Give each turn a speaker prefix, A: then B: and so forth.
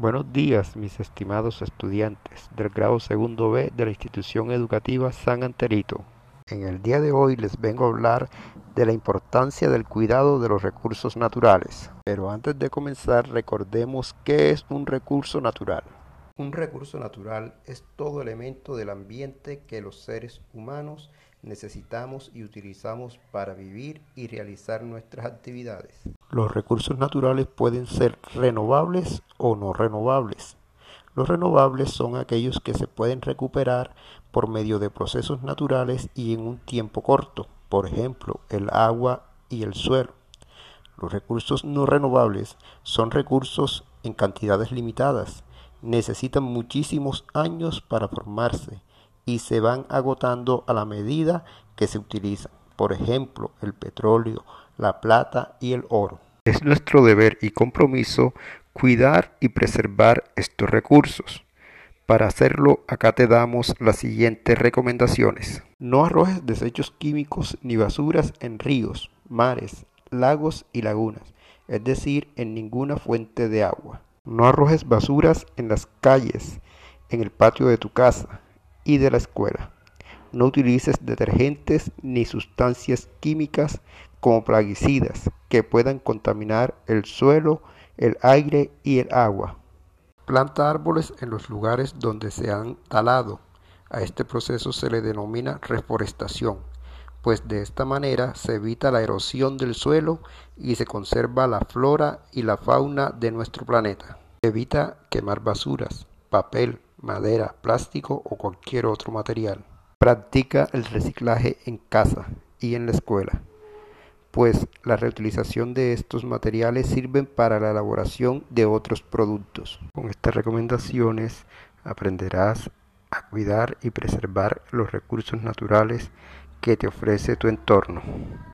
A: Buenos días, mis estimados estudiantes del grado segundo B de la institución educativa San Anterito. En el día de hoy les vengo a hablar de la importancia del cuidado de los recursos naturales. Pero antes de comenzar, recordemos qué es un recurso natural. Un recurso natural es todo elemento del ambiente que los seres humanos necesitamos y utilizamos para vivir y realizar nuestras actividades. Los recursos naturales pueden ser renovables o no renovables. Los renovables son aquellos que se pueden recuperar por medio de procesos naturales y en un tiempo corto, por ejemplo, el agua y el suelo. Los recursos no renovables son recursos en cantidades limitadas necesitan muchísimos años para formarse y se van agotando a la medida que se utilizan. Por ejemplo, el petróleo, la plata y el oro. Es nuestro deber y compromiso cuidar y preservar estos recursos. Para hacerlo, acá te damos las siguientes recomendaciones. No arrojes desechos químicos ni basuras en ríos, mares, lagos y lagunas, es decir, en ninguna fuente de agua. No arrojes basuras en las calles, en el patio de tu casa y de la escuela. No utilices detergentes ni sustancias químicas como plaguicidas que puedan contaminar el suelo, el aire y el agua. Planta árboles en los lugares donde se han talado. A este proceso se le denomina reforestación, pues de esta manera se evita la erosión del suelo y se conserva la flora y la fauna de nuestro planeta. Evita quemar basuras, papel, madera, plástico o cualquier otro material. Practica el reciclaje en casa y en la escuela, pues la reutilización de estos materiales sirven para la elaboración de otros productos. Con estas recomendaciones aprenderás a cuidar y preservar los recursos naturales que te ofrece tu entorno.